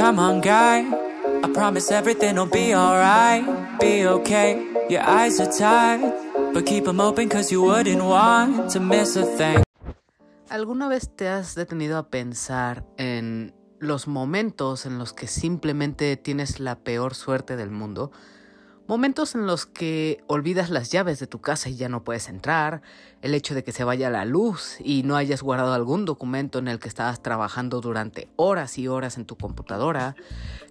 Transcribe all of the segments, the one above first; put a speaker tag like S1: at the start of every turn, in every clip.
S1: Come on, guy. I promise everything will be alright. Be okay. Your eyes are tired. But keep them open cause you wouldn't want to miss a thing.
S2: ¿Alguna vez te has detenido a pensar en los momentos en los que simplemente tienes la peor suerte del mundo? Momentos en los que olvidas las llaves de tu casa y ya no puedes entrar, el hecho de que se vaya la luz y no hayas guardado algún documento en el que estabas trabajando durante horas y horas en tu computadora,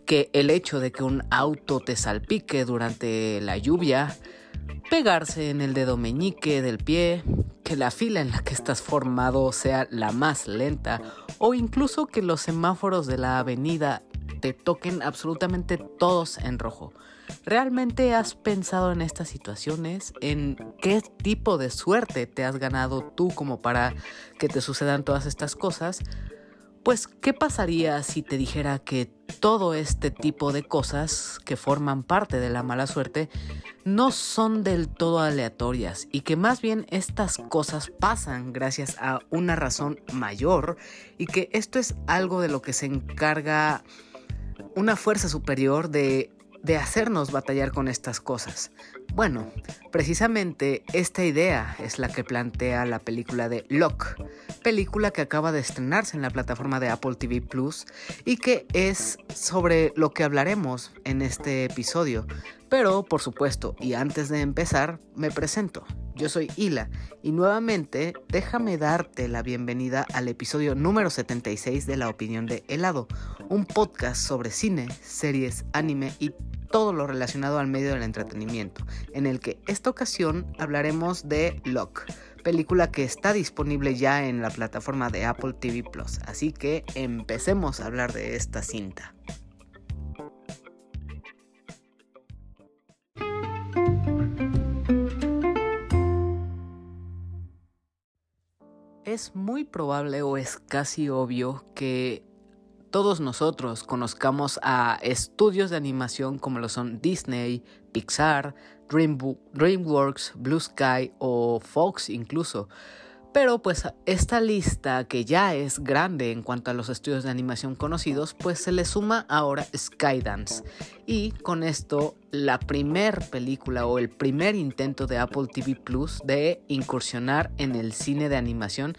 S2: que el hecho de que un auto te salpique durante la lluvia, pegarse en el dedo meñique del pie, que la fila en la que estás formado sea la más lenta o incluso que los semáforos de la avenida te toquen absolutamente todos en rojo. ¿Realmente has pensado en estas situaciones? ¿En qué tipo de suerte te has ganado tú como para que te sucedan todas estas cosas? Pues, ¿qué pasaría si te dijera que todo este tipo de cosas que forman parte de la mala suerte no son del todo aleatorias y que más bien estas cosas pasan gracias a una razón mayor y que esto es algo de lo que se encarga una fuerza superior de de hacernos batallar con estas cosas. Bueno, precisamente esta idea es la que plantea la película de Locke, película que acaba de estrenarse en la plataforma de Apple TV Plus y que es sobre lo que hablaremos en este episodio. Pero, por supuesto, y antes de empezar, me presento. Yo soy Hila y nuevamente déjame darte la bienvenida al episodio número 76 de La Opinión de Helado, un podcast sobre cine, series, anime y todo lo relacionado al medio del entretenimiento, en el que esta ocasión hablaremos de Lock, película que está disponible ya en la plataforma de Apple TV Plus. Así que empecemos a hablar de esta cinta. Es muy probable o es casi obvio que todos nosotros conozcamos a estudios de animación como lo son Disney, Pixar, DreamWorks, Blue Sky o Fox incluso. Pero pues esta lista que ya es grande en cuanto a los estudios de animación conocidos, pues se le suma ahora Skydance. Y con esto la primer película o el primer intento de Apple TV Plus de incursionar en el cine de animación.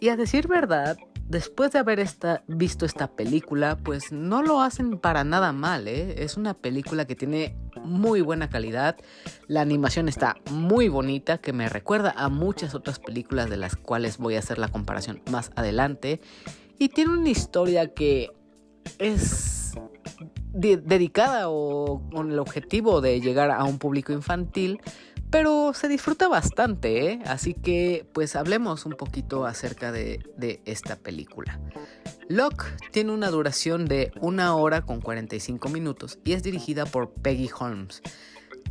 S2: Y a decir verdad, después de haber visto esta película, pues no lo hacen para nada mal, ¿eh? Es una película que tiene muy buena calidad, la animación está muy bonita, que me recuerda a muchas otras películas de las cuales voy a hacer la comparación más adelante, y tiene una historia que es dedicada o con el objetivo de llegar a un público infantil, pero se disfruta bastante, ¿eh? Así que pues hablemos un poquito acerca de, esta película. Locke tiene una duración de una hora con 45 minutos y es dirigida por Peggy Holmes,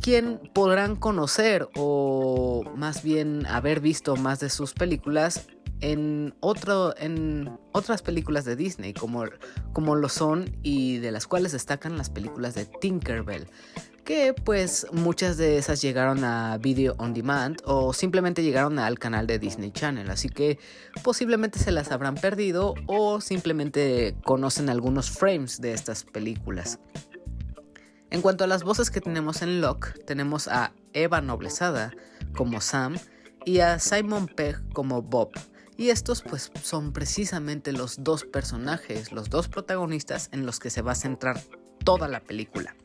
S2: quien podrán conocer o más bien haber visto más de sus películas en otras películas de Disney, como, como lo son y de las cuales destacan las películas de Tinkerbell que pues muchas de esas llegaron a Video On Demand o simplemente llegaron al canal de Disney Channel, así que posiblemente se las habrán perdido o simplemente conocen algunos frames de estas películas. En cuanto a las voces que tenemos en Locke, tenemos a Eva Noblezada como Sam y a Simon Pegg como Bob. Y estos pues son precisamente los dos personajes, los dos protagonistas en los que se va a centrar toda la película.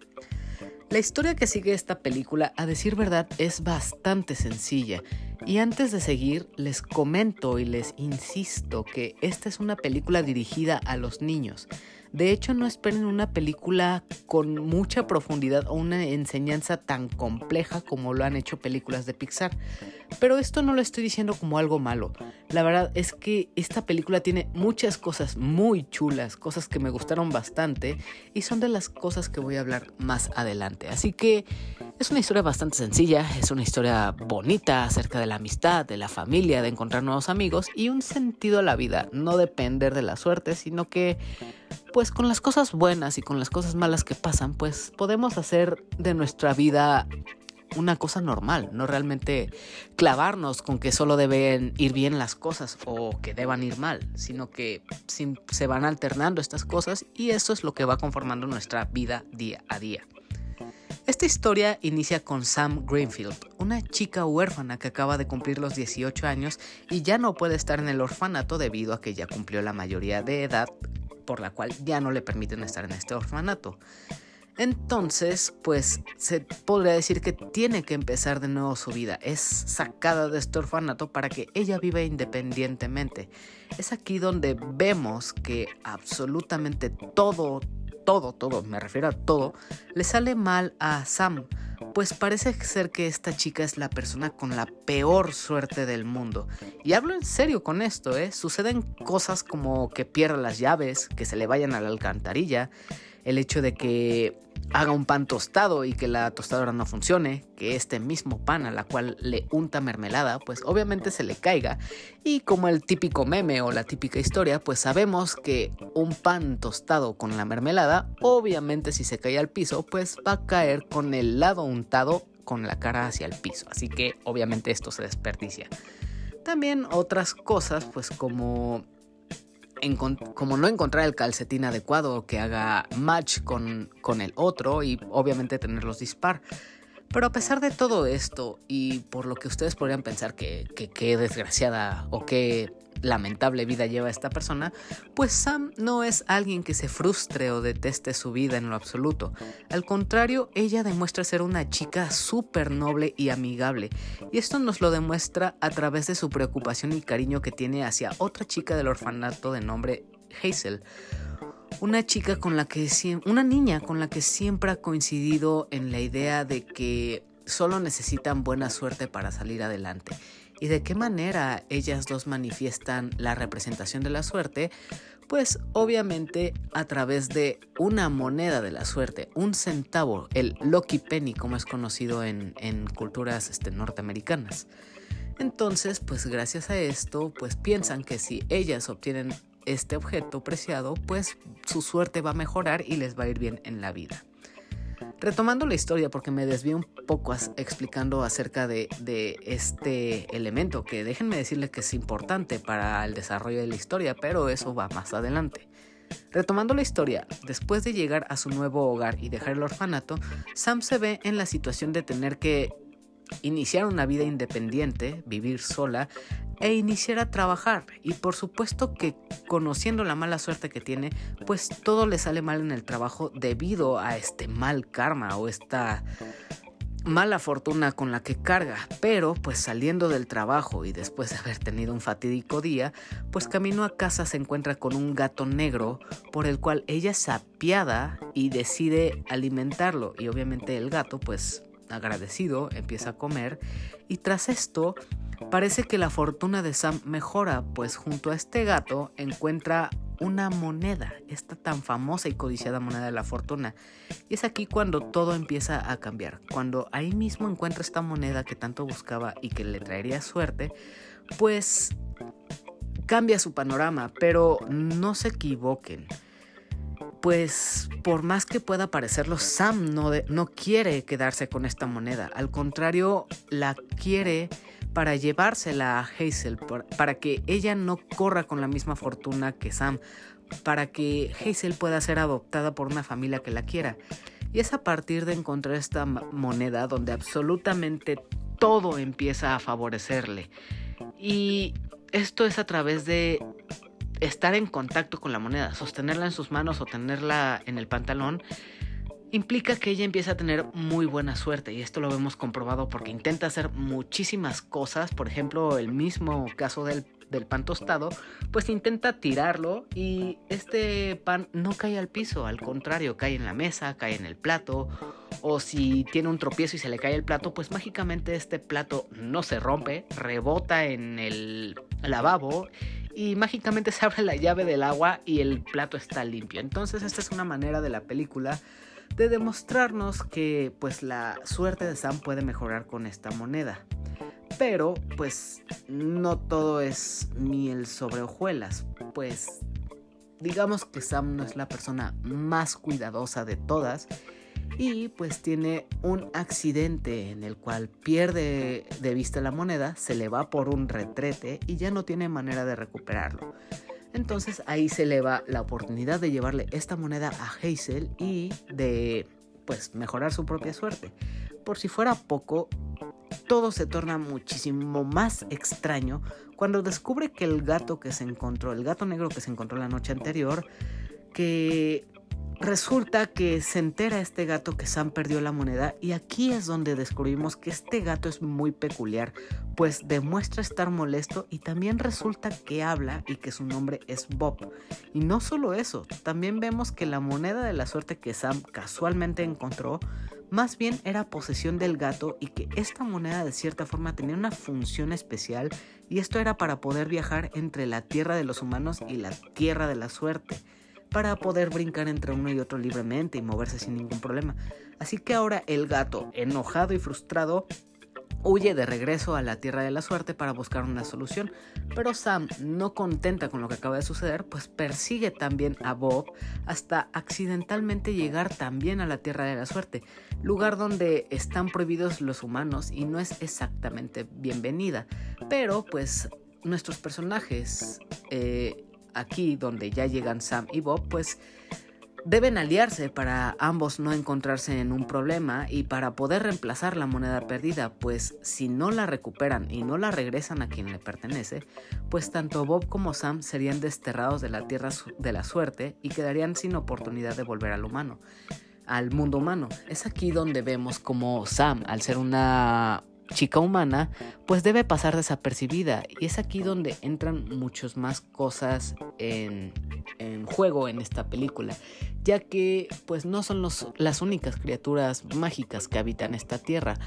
S2: La historia que sigue esta película, a decir verdad, es bastante sencilla. Y antes de seguir, les comento y les insisto que esta es una película dirigida a los niños. De hecho, no esperen una película con mucha profundidad o una enseñanza tan compleja como lo han hecho películas de Pixar. Pero esto no lo estoy diciendo como algo malo. La verdad es que esta película tiene muchas cosas muy chulas, cosas que me gustaron bastante y son de las cosas que voy a hablar más adelante. Así que es una historia bastante sencilla, es una historia bonita acerca de la amistad, de la familia, de encontrar nuevos amigos y un sentido a la vida, no depender de la suerte, sino que pues con las cosas buenas y con las cosas malas que pasan, pues podemos hacer de nuestra vida una cosa normal, no realmente clavarnos con que solo deben ir bien las cosas o que deban ir mal, sino que se van alternando estas cosas y eso es lo que va conformando nuestra vida día a día. Esta historia inicia con Sam Greenfield, una chica huérfana que acaba de cumplir los 18 años y ya no puede estar en el orfanato debido a que ya cumplió la mayoría de edad, por la cual ya no le permiten estar en este orfanato. Entonces, pues se podría decir que tiene que empezar de nuevo su vida. Es sacada de este orfanato para que ella viva independientemente. Es aquí donde vemos que absolutamente todo, todo, todo, me refiero a todo, le sale mal a Sam, pues parece ser que esta chica es la persona con la peor suerte del mundo. Y hablo en serio con esto, ¿eh? Suceden cosas como que pierda las llaves, que se le vayan a la alcantarilla, el hecho de que haga un pan tostado y que la tostadora no funcione, que este mismo pan a la cual le unta mermelada, pues obviamente se le caiga. Y como el típico meme o la típica historia, pues sabemos que un pan tostado con la mermelada, obviamente si se cae al piso, pues va a caer con el lado untado con la cara hacia el piso. Así que obviamente esto se desperdicia. También otras cosas, pues como como no encontrar el calcetín adecuado que haga match con, con el otro y obviamente tenerlos dispar. Pero a pesar de todo esto y por lo que ustedes podrían pensar que qué desgraciada o qué lamentable vida lleva esta persona, pues Sam no es alguien que se frustre o deteste su vida en lo absoluto. Al contrario, ella demuestra ser una chica súper noble y amigable, y esto nos lo demuestra a través de su preocupación y cariño que tiene hacia otra chica del orfanato de nombre Hazel. Una chica con la que una niña con la que siempre ha coincidido en la idea de que solo necesitan buena suerte para salir adelante ¿Y de qué manera ellas dos manifiestan la representación de la suerte? Pues obviamente a través de una moneda de la suerte, un centavo, el Lucky Penny como es conocido en, culturas este, norteamericanas. Entonces, pues gracias a esto, pues piensan que si ellas obtienen este objeto preciado, pues su suerte va a mejorar y les va a ir bien en la vida. Retomando la historia, porque me desvío un poco explicando acerca de, este elemento, que déjenme decirles que es importante para el desarrollo de la historia, pero eso va más adelante. Retomando la historia, después de llegar a su nuevo hogar y dejar el orfanato, Sam se ve en la situación de tener que iniciar una vida independiente, vivir sola e iniciar a trabajar. Y por supuesto que conociendo la mala suerte que tiene, pues todo le sale mal en el trabajo debido a este mal karma o esta mala fortuna con la que carga, pero pues saliendo del trabajo y después de haber tenido un fatídico día, pues camino a casa se encuentra con un gato negro por el cual ella se apiada y decide alimentarlo y obviamente el gato pues agradecido empieza a comer y tras esto Parece que la fortuna de Sam mejora, pues junto a este gato encuentra una moneda, esta tan famosa y codiciada moneda de la fortuna. Y es aquí cuando todo empieza a cambiar. Cuando ahí mismo encuentra esta moneda que tanto buscaba y que le traería suerte, pues cambia su panorama, pero no se equivoquen. Pues por más que pueda parecerlo, Sam no, no quiere quedarse con esta moneda. Al contrario, la quiere para llevársela a Hazel, para que ella no corra con la misma fortuna que Sam, para que Hazel pueda ser adoptada por una familia que la quiera. Y es a partir de encontrar esta moneda donde absolutamente todo empieza a favorecerle. Y esto es a través de estar en contacto con la moneda, sostenerla en sus manos o tenerla en el pantalón implica que ella empieza a tener muy buena suerte y esto lo hemos comprobado porque intenta hacer muchísimas cosas, por ejemplo el mismo caso del, pan tostado, pues intenta tirarlo y este pan no cae al piso, al contrario, cae en la mesa, cae en el plato o si tiene un tropiezo y se le cae el plato, pues mágicamente este plato no se rompe, rebota en el lavabo y mágicamente se abre la llave del agua y el plato está limpio. Entonces esta es una manera de la película de demostrarnos que pues la suerte de Sam puede mejorar con esta moneda. Pero pues no todo es miel sobre hojuelas, pues digamos que Sam no es la persona más cuidadosa de todas y pues tiene un accidente en el cual pierde de vista la moneda, se le va por un retrete y ya no tiene manera de recuperarlo. Entonces ahí se le va la oportunidad de llevarle esta moneda a Hazel y de pues mejorar su propia suerte. Por si fuera poco, todo se torna muchísimo más extraño cuando descubre que el gato que se encontró, el gato negro que se encontró la noche anterior, que Resulta que se entera este gato que Sam perdió la moneda y aquí es donde descubrimos que este gato es muy peculiar, pues demuestra estar molesto y también resulta que habla y que su nombre es Bob. Y no solo eso, también vemos que la moneda de la suerte que Sam casualmente encontró más bien era posesión del gato y que esta moneda de cierta forma tenía una función especial y esto era para poder viajar entre la tierra de los humanos y la tierra de la suerte para poder brincar entre uno y otro libremente y moverse sin ningún problema. Así que ahora el gato, enojado y frustrado, huye de regreso a la Tierra de la Suerte para buscar una solución, pero Sam, no contenta con lo que acaba de suceder, pues persigue también a Bob hasta accidentalmente llegar también a la Tierra de la Suerte, lugar donde están prohibidos los humanos y no es exactamente bienvenida, pero pues nuestros personajes eh, aquí donde ya llegan Sam y Bob, pues deben aliarse para ambos no encontrarse en un problema y para poder reemplazar la moneda perdida, pues si no la recuperan y no la regresan a quien le pertenece, pues tanto Bob como Sam serían desterrados de la tierra de la suerte y quedarían sin oportunidad de volver al humano al mundo humano. Es aquí donde vemos como Sam, al ser una chica humana, pues debe pasar desapercibida. Y es aquí donde entran muchas más cosas en, juego en esta película, ya que pues no son las únicas criaturas mágicas que habitan esta tierra.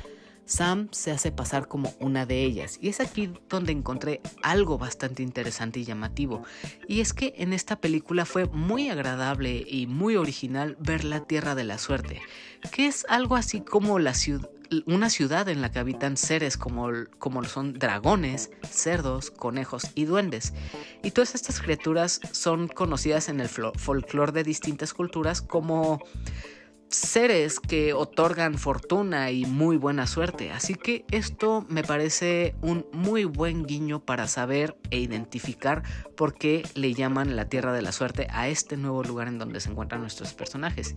S2: Sam se hace pasar como una de ellas y es aquí donde encontré algo bastante interesante y llamativo y es que en esta película fue muy agradable y muy original ver la Tierra de la Suerte, que es algo así como una ciudad en la que habitan seres como, como son dragones, cerdos, conejos y duendes. Y todas estas criaturas son conocidas en el folclore de distintas culturas como seres que otorgan fortuna y muy buena suerte. Así que esto me parece un muy buen guiño para saber e identificar por qué le llaman la Tierra de la Suerte a este nuevo lugar en donde se encuentran nuestros personajes.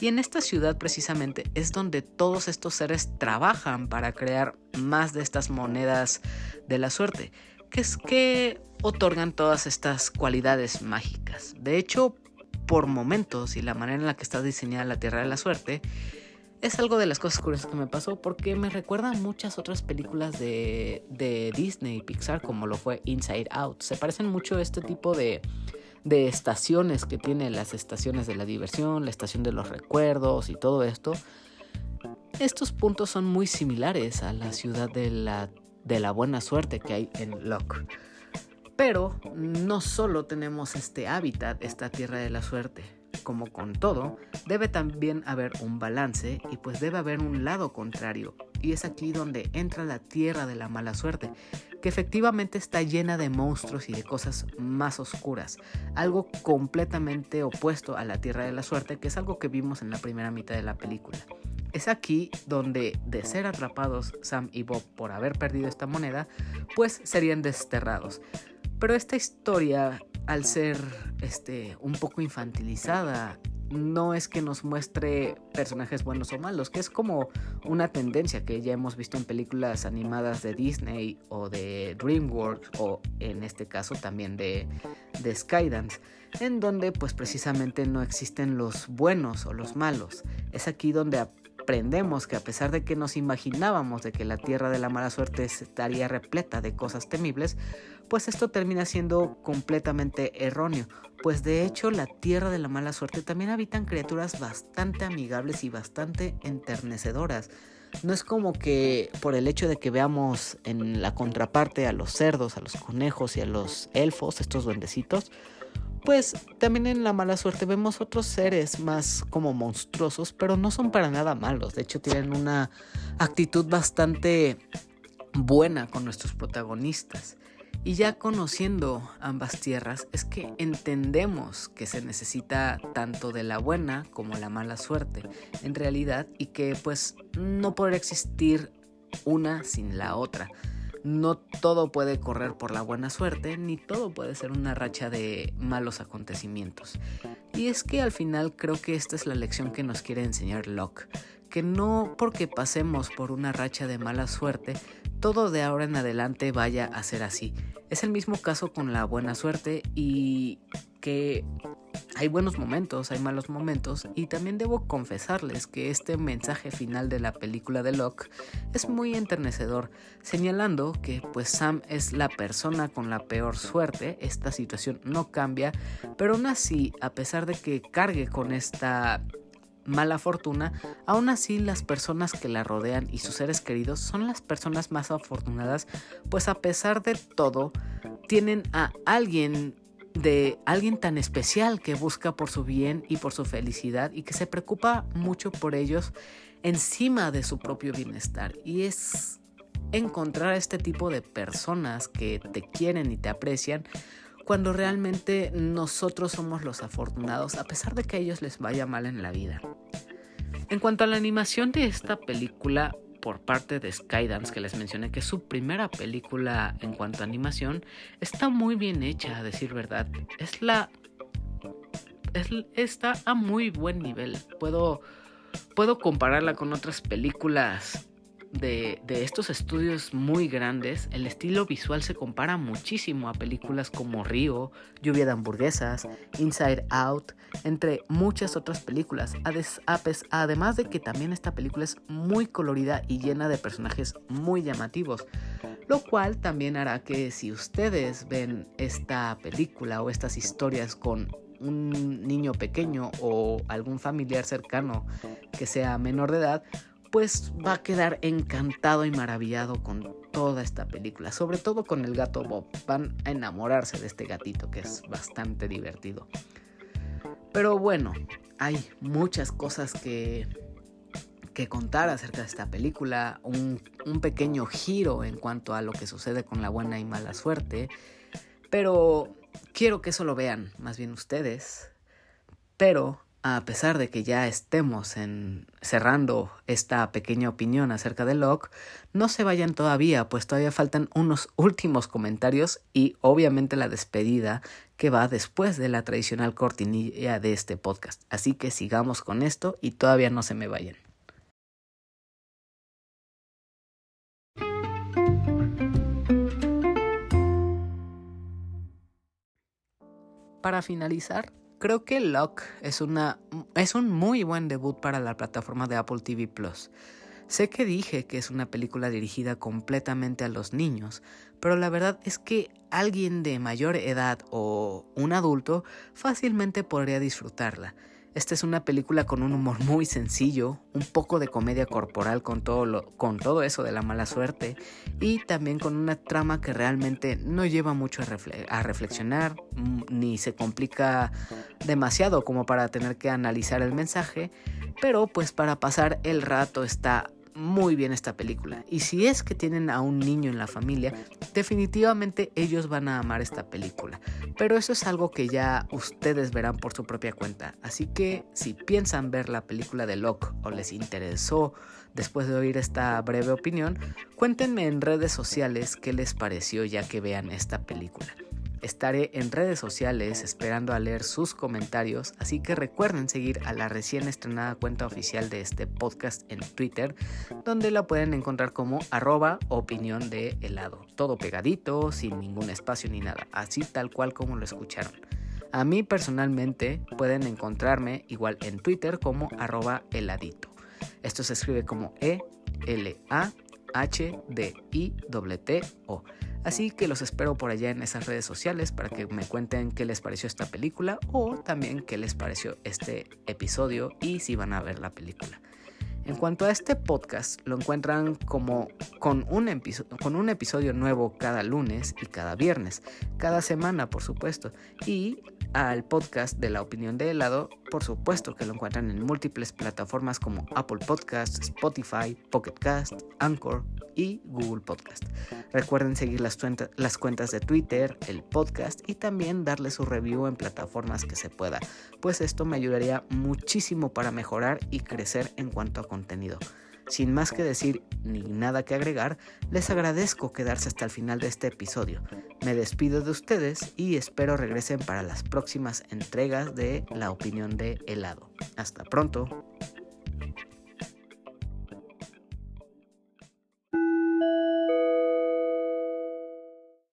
S2: Y en esta ciudad precisamente es donde todos estos seres trabajan para crear más de estas monedas de la suerte, que es que otorgan todas estas cualidades mágicas. De hecho, por momentos y la manera en la que está diseñada la Tierra de la Suerte, es algo de las cosas curiosas que me pasó porque me recuerda a muchas otras películas de, de Disney y Pixar como lo fue Inside Out. Se parecen mucho a este tipo de, estaciones que tiene las estaciones de la diversión, la estación de los recuerdos y todo esto, estos puntos son muy similares a la ciudad de la, de la buena suerte que hay en Locke. Pero no solo tenemos este hábitat, esta tierra de la suerte. Como con todo, debe también haber un balance y pues debe haber un lado contrario. Y es aquí donde entra la tierra de la mala suerte, que efectivamente está llena de monstruos y de cosas más oscuras, algo completamente opuesto a la Tierra de la Suerte, que es algo que vimos en la primera mitad de la película. Es aquí donde, de ser atrapados Sam y Bob por haber perdido esta moneda, pues serían desterrados. Pero esta historia, al ser este, un poco infantilizada no es que nos muestre personajes buenos o malos, que es como una tendencia que ya hemos visto en películas animadas de Disney o de DreamWorks o en este caso también de, de Skydance, en donde pues precisamente no existen los buenos o los malos. Es aquí donde aprendemos que a pesar de que nos imaginábamos de que la tierra de la mala suerte estaría repleta de cosas temibles, pues esto termina siendo completamente erróneo, pues de hecho la tierra de la mala suerte también habitan criaturas bastante amigables y bastante enternecedoras. No es como que por el hecho de que veamos en la contraparte a los cerdos, a los conejos y a los elfos, estos duendecitos, pues también en la mala suerte vemos otros seres más como monstruosos, pero no son para nada malos. De hecho tienen una actitud bastante buena con nuestros protagonistas. Y ya conociendo ambas tierras es que entendemos que se necesita tanto de la buena como la mala suerte en realidad y que pues no podrá existir una sin la otra. No todo puede correr por la buena suerte, ni todo puede ser una racha de malos acontecimientos. Y es que al final creo que esta es la lección que nos quiere enseñar Locke, que no porque pasemos por una racha de mala suerte, todo de ahora en adelante vaya a ser así. Es el mismo caso con la buena suerte y que hay buenos momentos, hay malos momentos y también debo confesarles que este mensaje final de la película de Locke es muy enternecedor, señalando que pues Sam es la persona con la peor suerte, esta situación no cambia, pero aún así, a pesar de que cargue con esta mala fortuna, aún así las personas que la rodean y sus seres queridos son las personas más afortunadas, pues a pesar de todo, tienen a alguien de alguien tan especial que busca por su bien y por su felicidad y que se preocupa mucho por ellos encima de su propio bienestar. Y es encontrar a este tipo de personas que te quieren y te aprecian cuando realmente nosotros somos los afortunados a pesar de que a ellos les vaya mal en la vida. En cuanto a la animación de esta película, por parte de Skydance, que les mencioné que es su primera película en cuanto a animación, está muy bien hecha, a decir verdad. Es la. está a muy buen nivel. Puedo, puedo compararla con otras películas de, estos estudios muy grandes, el estilo visual se compara muchísimo a películas como Río, Lluvia de hamburguesas, Inside Out, entre muchas otras películas. Además de que también esta película es muy colorida y llena de personajes muy llamativos. Lo cual también hará que si ustedes ven esta película o estas historias con un niño pequeño o algún familiar cercano que sea menor de edad, pues va a quedar encantado y maravillado con toda esta película, sobre todo con el gato Bob. Van a enamorarse de este gatito que es bastante divertido. Pero bueno, hay muchas cosas que, que contar acerca de esta película, un, un pequeño giro en cuanto a lo que sucede con la buena y mala suerte, pero quiero que eso lo vean, más bien ustedes. Pero a pesar de que ya estemos cerrando esta pequeña opinión acerca de Locke, no se vayan todavía, pues todavía faltan unos últimos comentarios y obviamente la despedida que va después de la tradicional cortinilla de este podcast. Así que sigamos con esto y todavía no se me vayan. Para finalizar, Creo que Locke es, una, es un muy buen debut para la plataforma de Apple TV Plus. Sé que dije que es una película dirigida completamente a los niños, pero la verdad es que alguien de mayor edad o un adulto fácilmente podría disfrutarla. Esta es una película con un humor muy sencillo, un poco de comedia corporal con todo, lo, con todo eso de la mala suerte y también con una trama que realmente no lleva mucho a, a reflexionar mm, ni se complica demasiado como para tener que analizar el mensaje, pero pues para pasar el rato está muy bien esta película. Y si es que tienen a un niño en la familia, definitivamente ellos van a amar esta película. Pero eso es algo que ya ustedes verán por su propia cuenta. Así que si piensan ver la película de Locke o les interesó después de oír esta breve opinión, cuéntenme en redes sociales qué les pareció ya que vean esta película. Estaré en redes sociales esperando a leer sus comentarios, así que recuerden seguir a la recién estrenada cuenta oficial de este podcast en Twitter, donde la pueden encontrar como arroba de helado. Todo pegadito, sin ningún espacio ni nada, así tal cual como lo escucharon. A mí personalmente pueden encontrarme igual en Twitter como arroba heladito. Esto se escribe como E-L-A-H-D-I-T-O. Así que los espero por allá en esas redes sociales para que me cuenten qué les pareció esta película o también qué les pareció este episodio y si van a ver la película. En cuanto a este podcast, lo encuentran como con un, con un episodio nuevo cada lunes y cada viernes, cada semana por supuesto. Y al podcast de la opinión de helado, por supuesto que lo encuentran en múltiples plataformas como Apple Podcasts, Spotify, Pocket Cast, Anchor y Google Podcast. Recuerden seguir las, las cuentas de Twitter, el podcast y también darle su review en plataformas que se pueda, pues esto me ayudaría muchísimo para mejorar y crecer en cuanto a contenido. Sin más que decir ni nada que agregar, les agradezco quedarse hasta el final de este episodio. Me despido de ustedes y espero regresen para las próximas entregas de La opinión de helado. Hasta pronto.